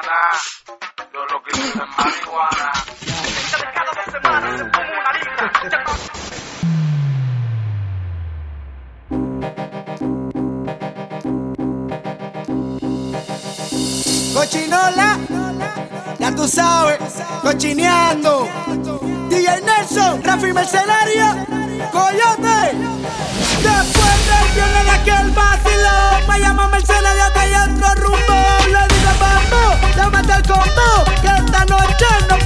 nada. Yo lo que uso es marihuana. Cada dos semanas una. Cochinola, ya tú sabes, cochineando. DJ Nelson, Rafi Mercenario, Coyote. conmigo, que esta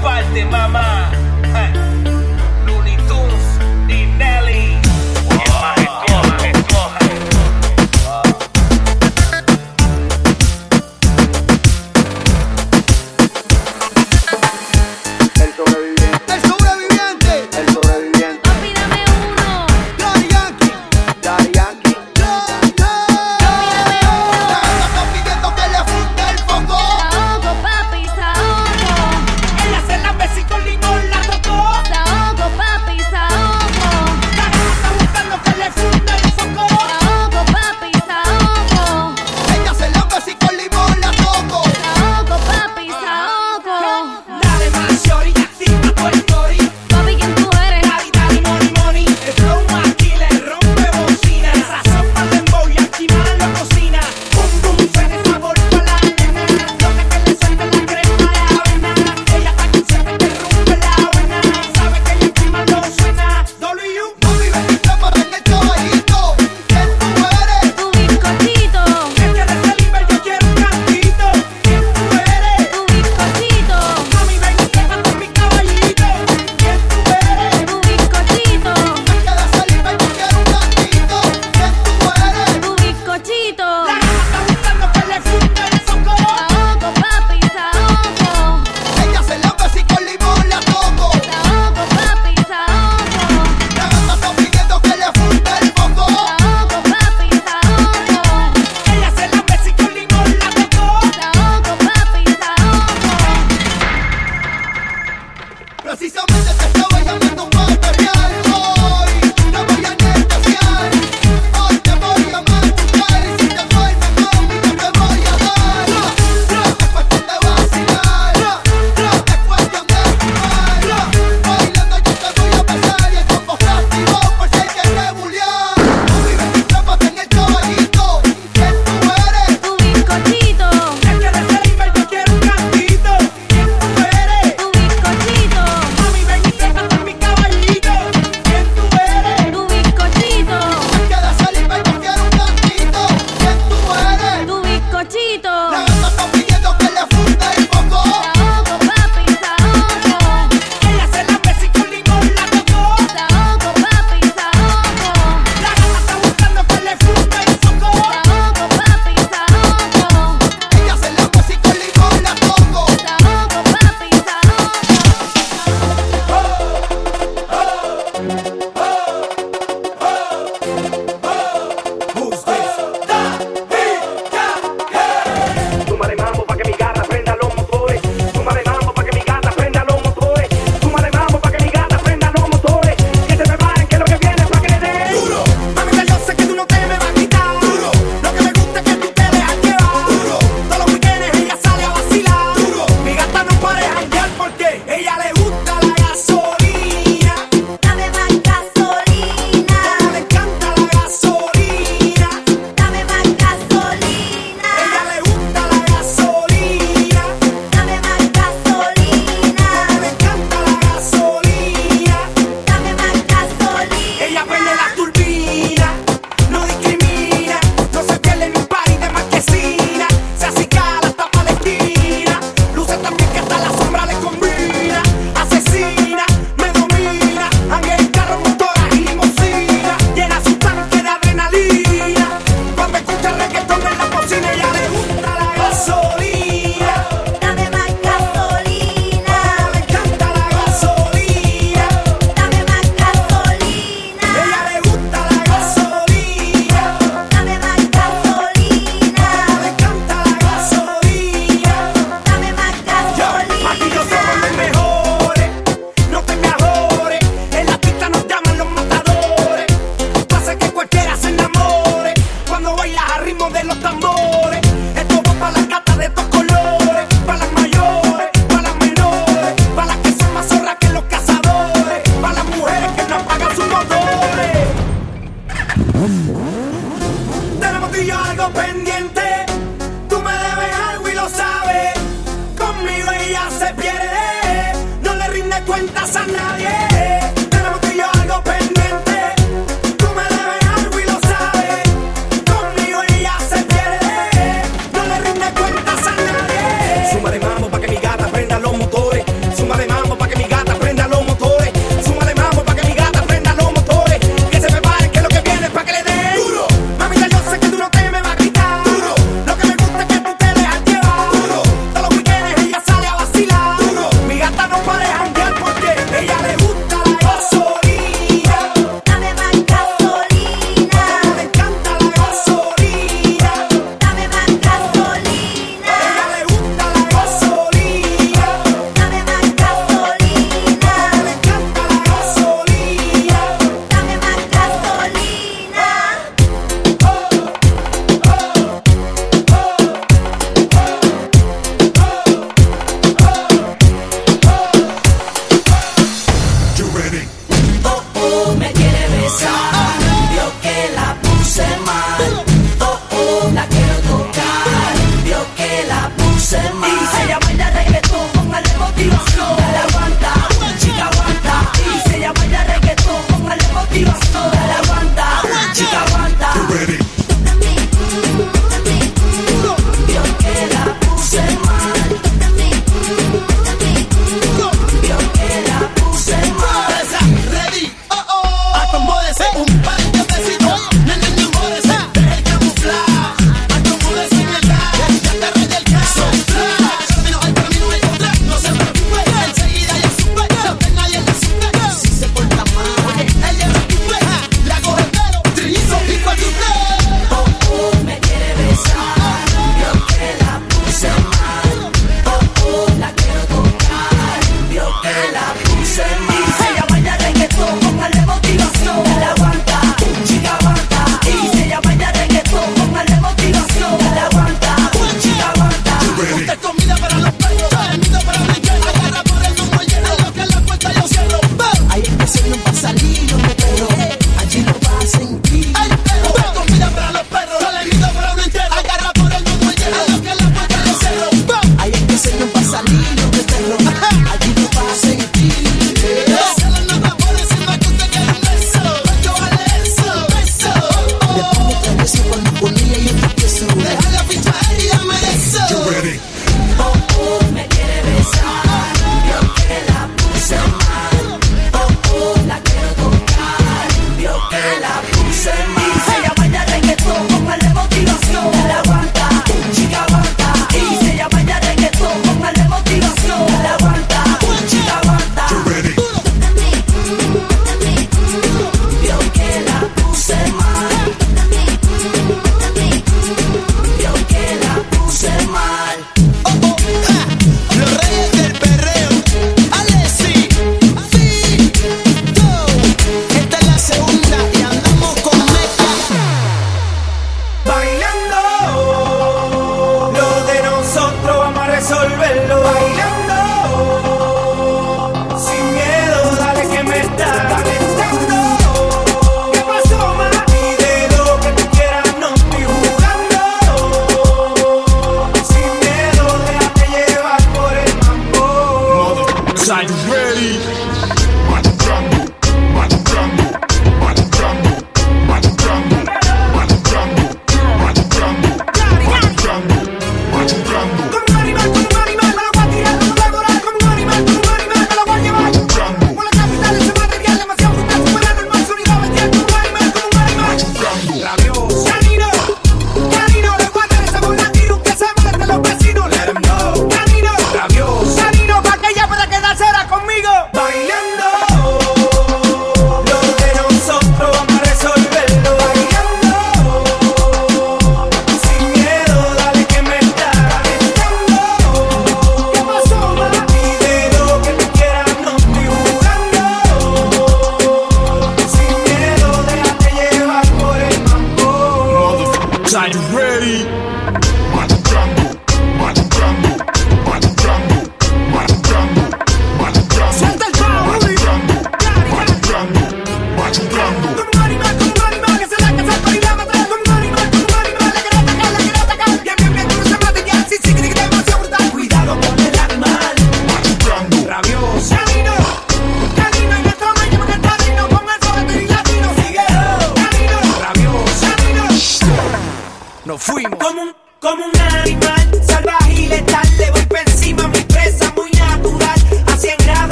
falte, eh, mamá.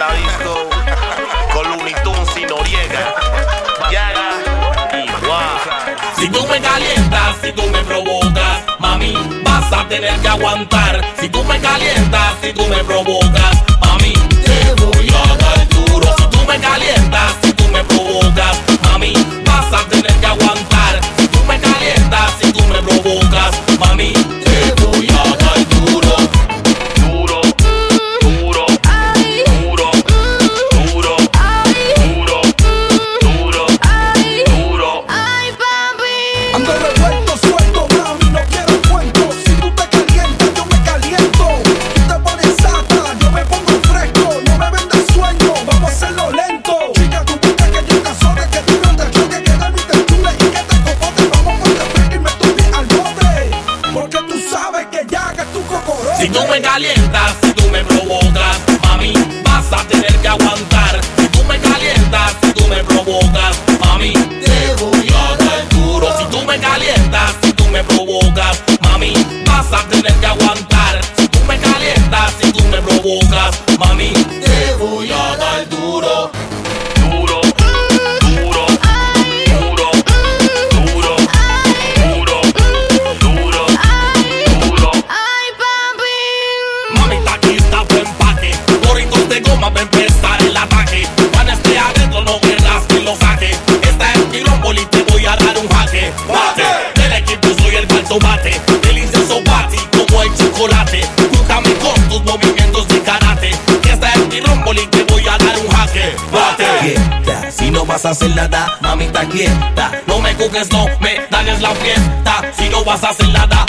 la disco con Looney Tunes y Noriega. Yaga y Guau. Si tú me calientas, si tú me provocas, mami, vas a tener que aguantar. Si tú me calientas, si tú me provocas. hacer nada, mamita quieta. No me juzgues, no me dañes la fiesta. Si no vas a hacer nada,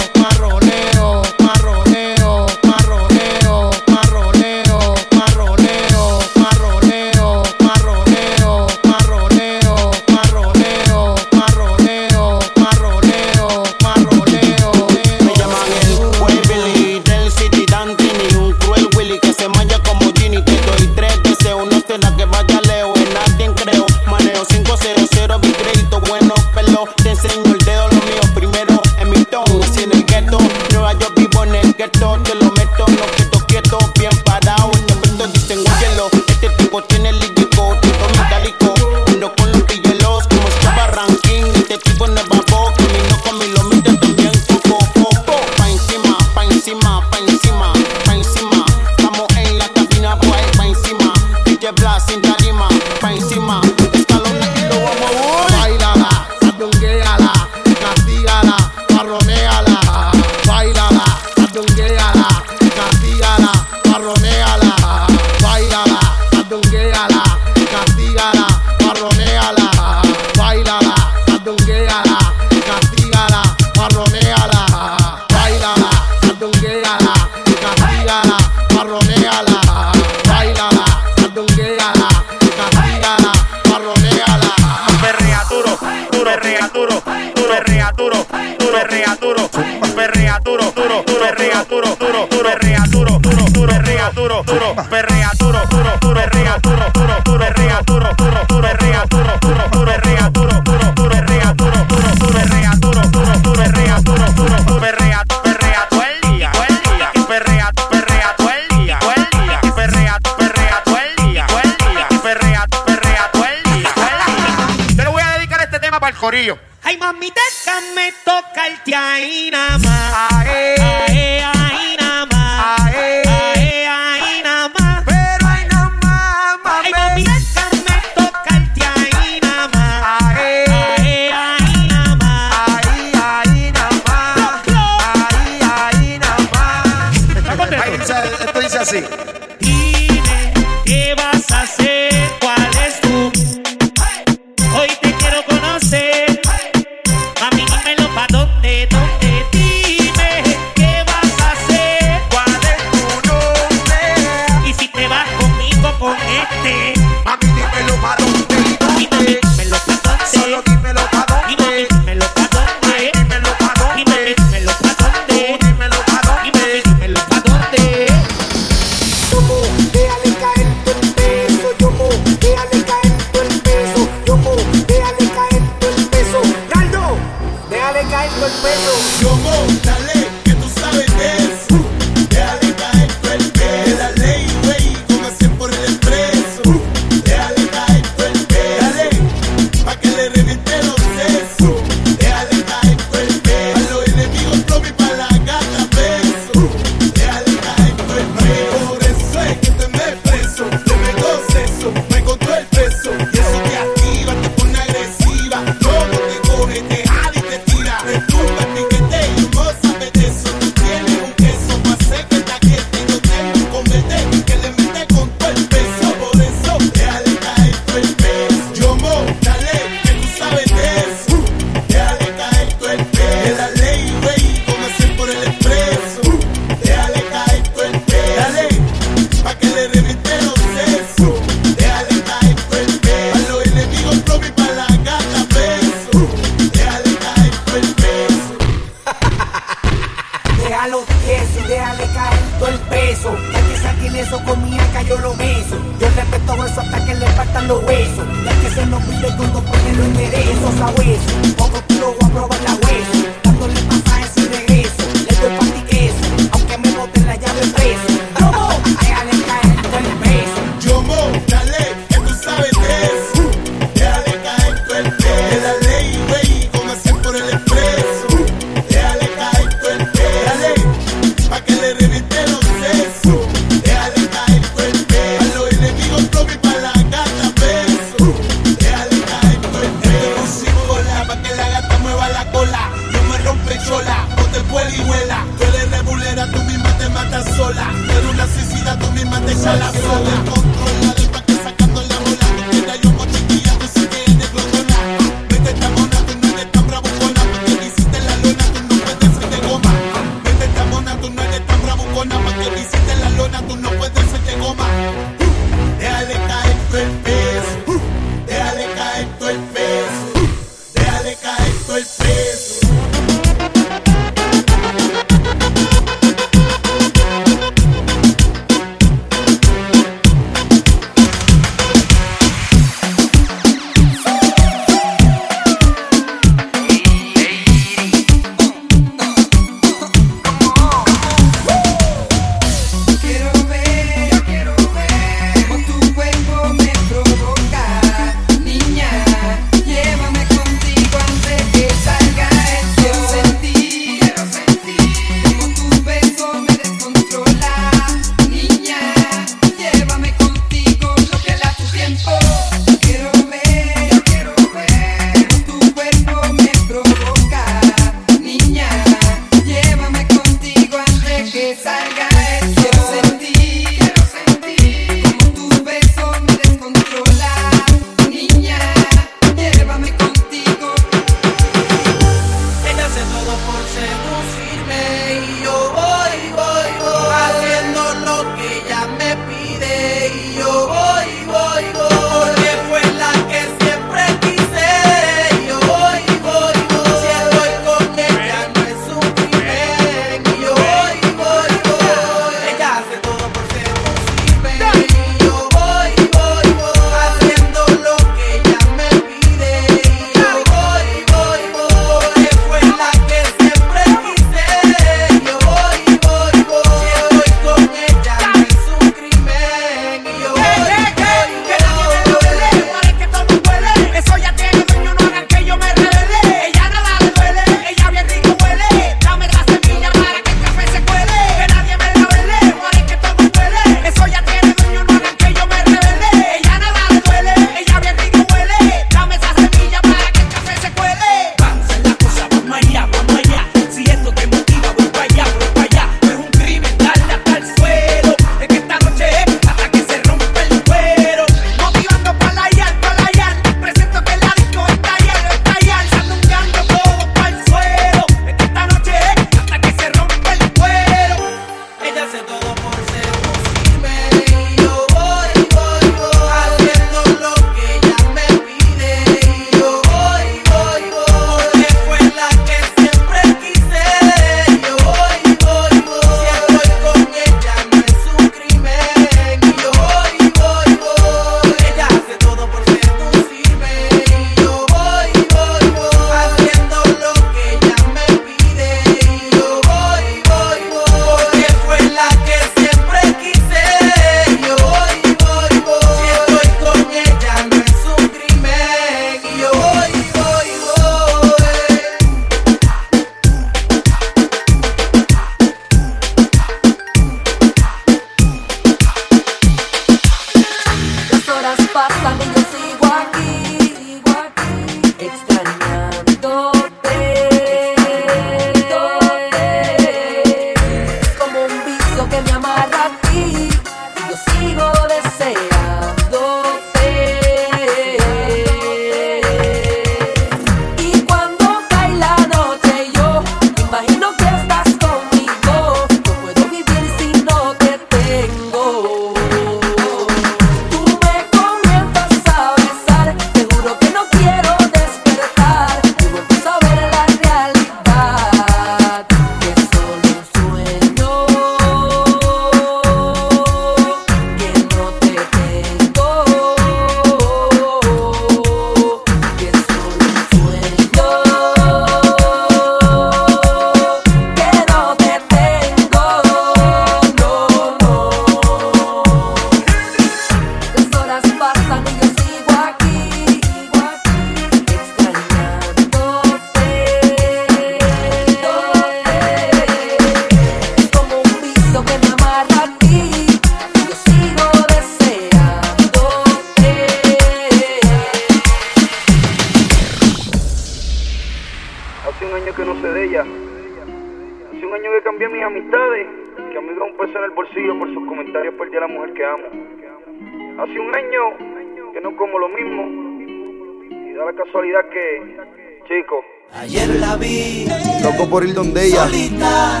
por ir donde ella. Solita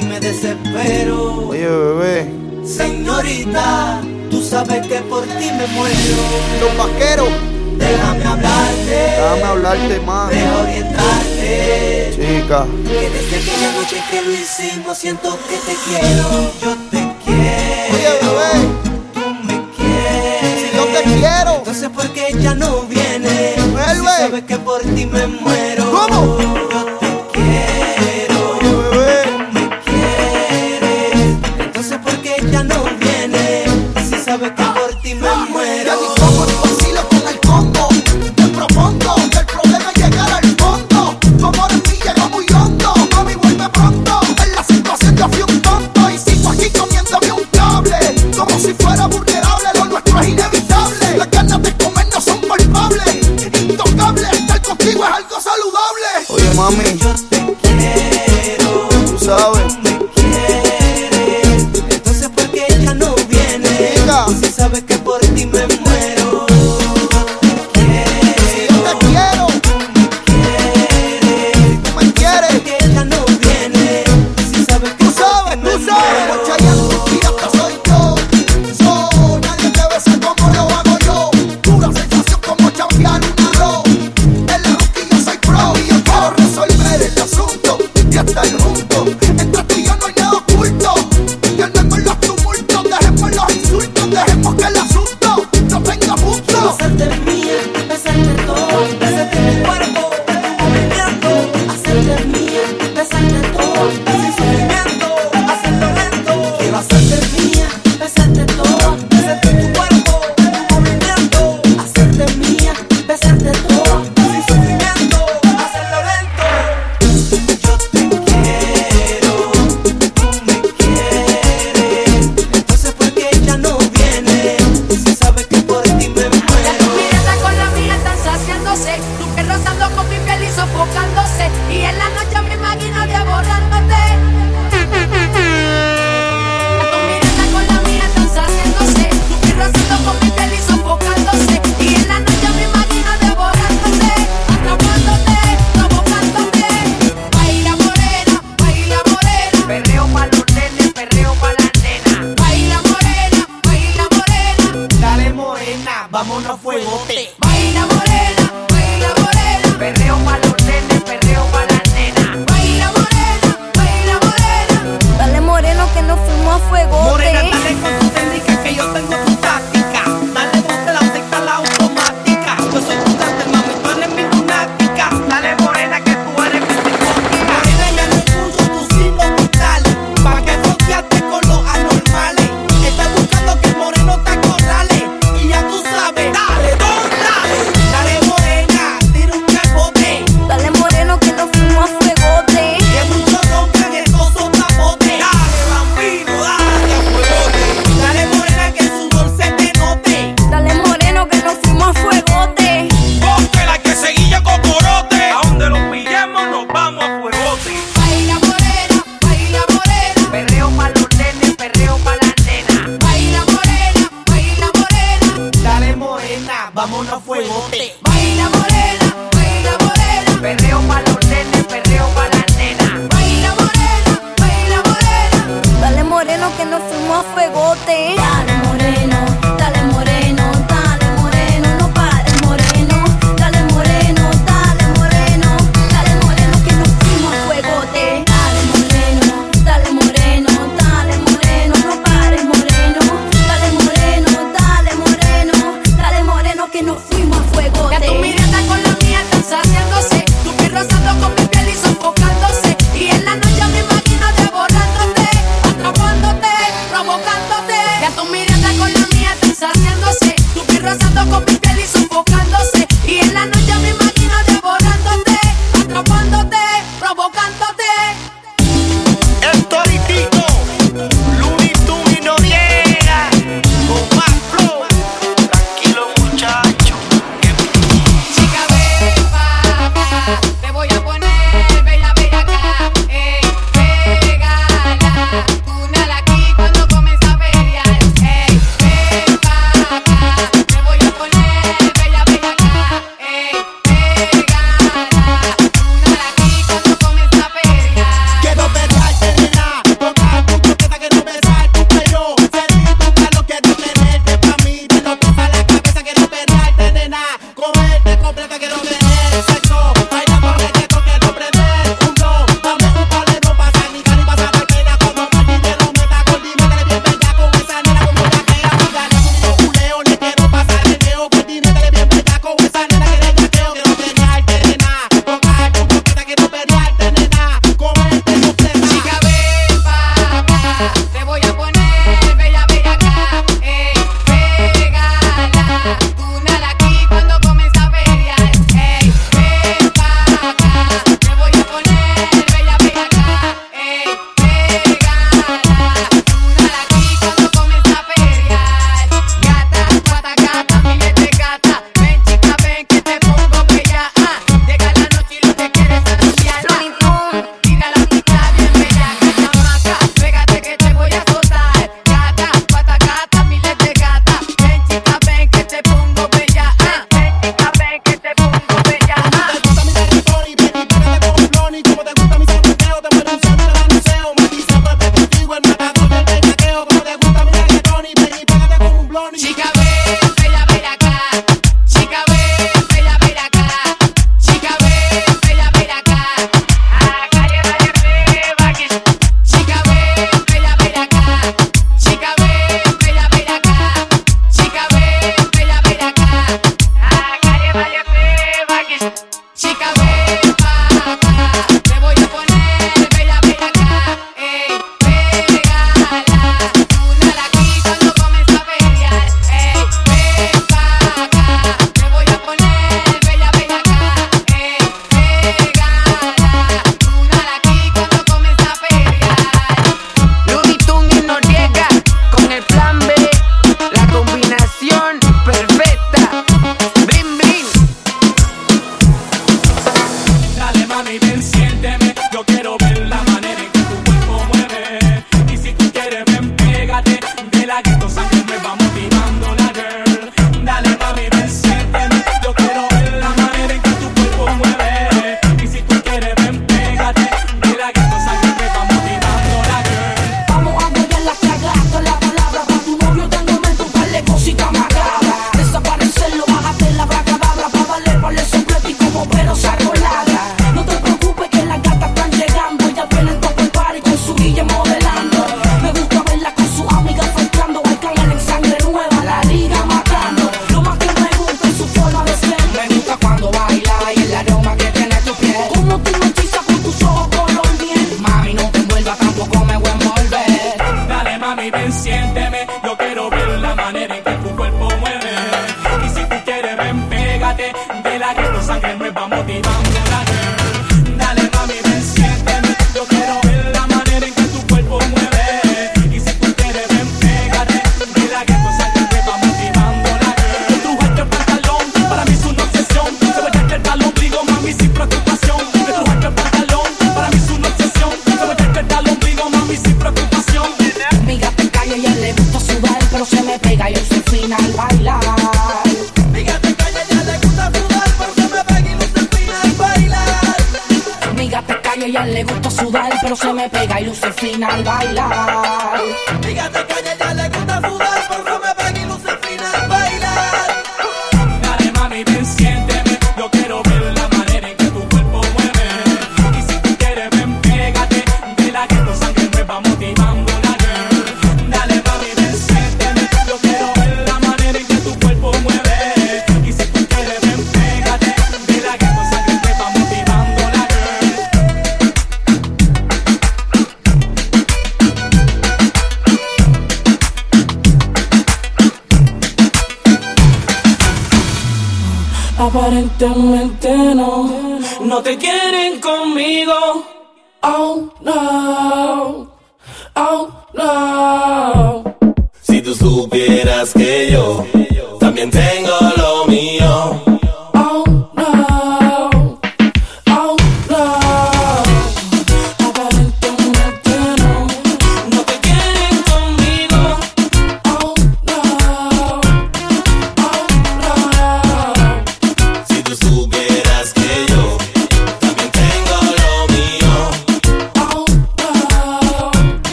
y me desespero. Oye, bebé. Señorita, tú sabes que por ti me muero. Los vaqueros. Déjame hablarte. Déjame hablarte más. Orientarte. Chica. Que desde aquella noche que lo hicimos siento que te quiero.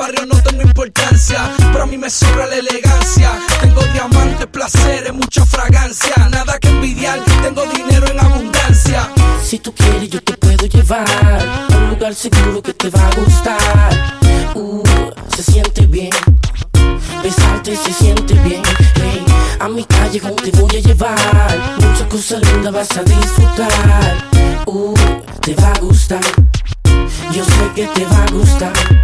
barrio no tengo importancia, pero a mí me sobra la elegancia. Tengo diamantes, placeres, mucha fragancia, nada que envidiar, tengo dinero en abundancia. Si tú quieres, yo te puedo llevar a un lugar seguro que te va a gustar. Uh, se siente bien, besarte se siente bien. Hey, a mi calle te voy a llevar, muchas cosas lindas vas a disfrutar. Uh, te va a gustar, yo sé que te va a gustar.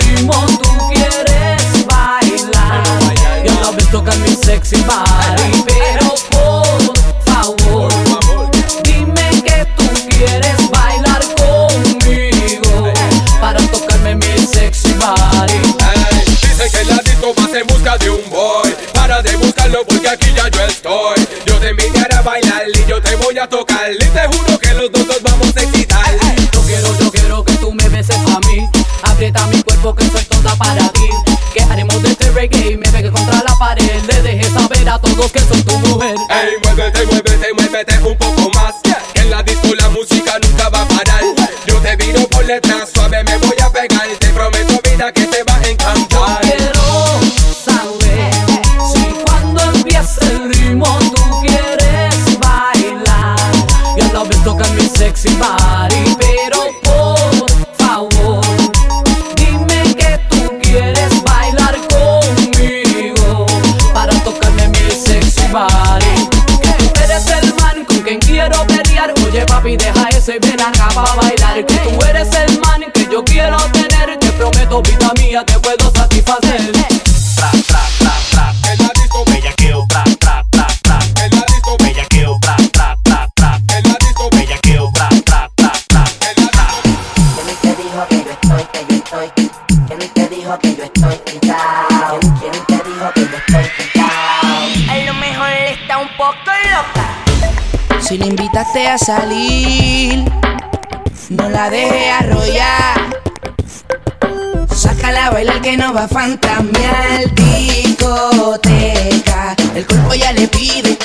ritmo tú quieres bailar. Yo la ves tocar mi sexy bar. a salir. No la dejes arrollar. Sácala a bailar que no va a fantamear. Discoteca, el cuerpo ya le pide.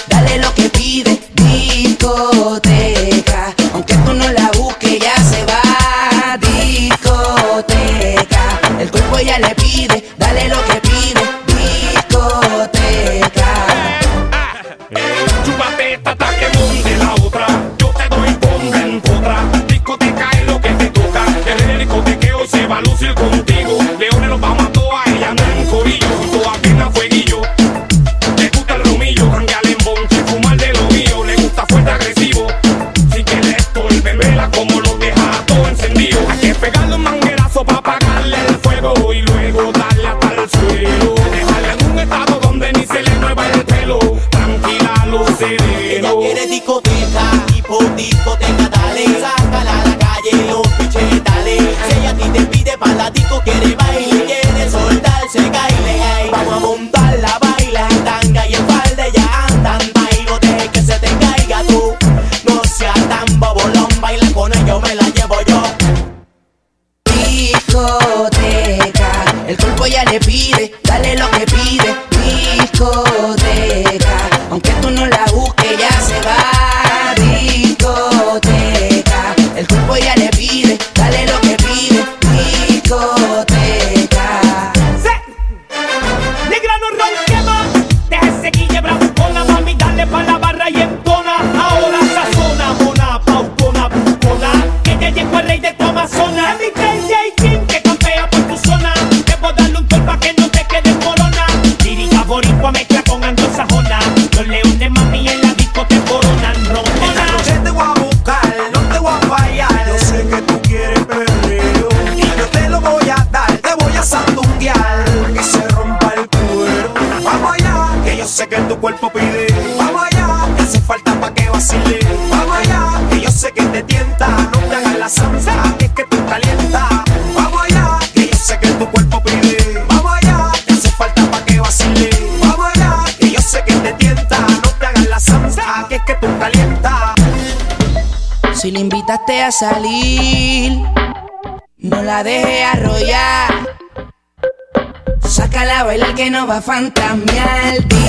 salir. No la deje arrollar. Sácala a bailar que no va a fantamear.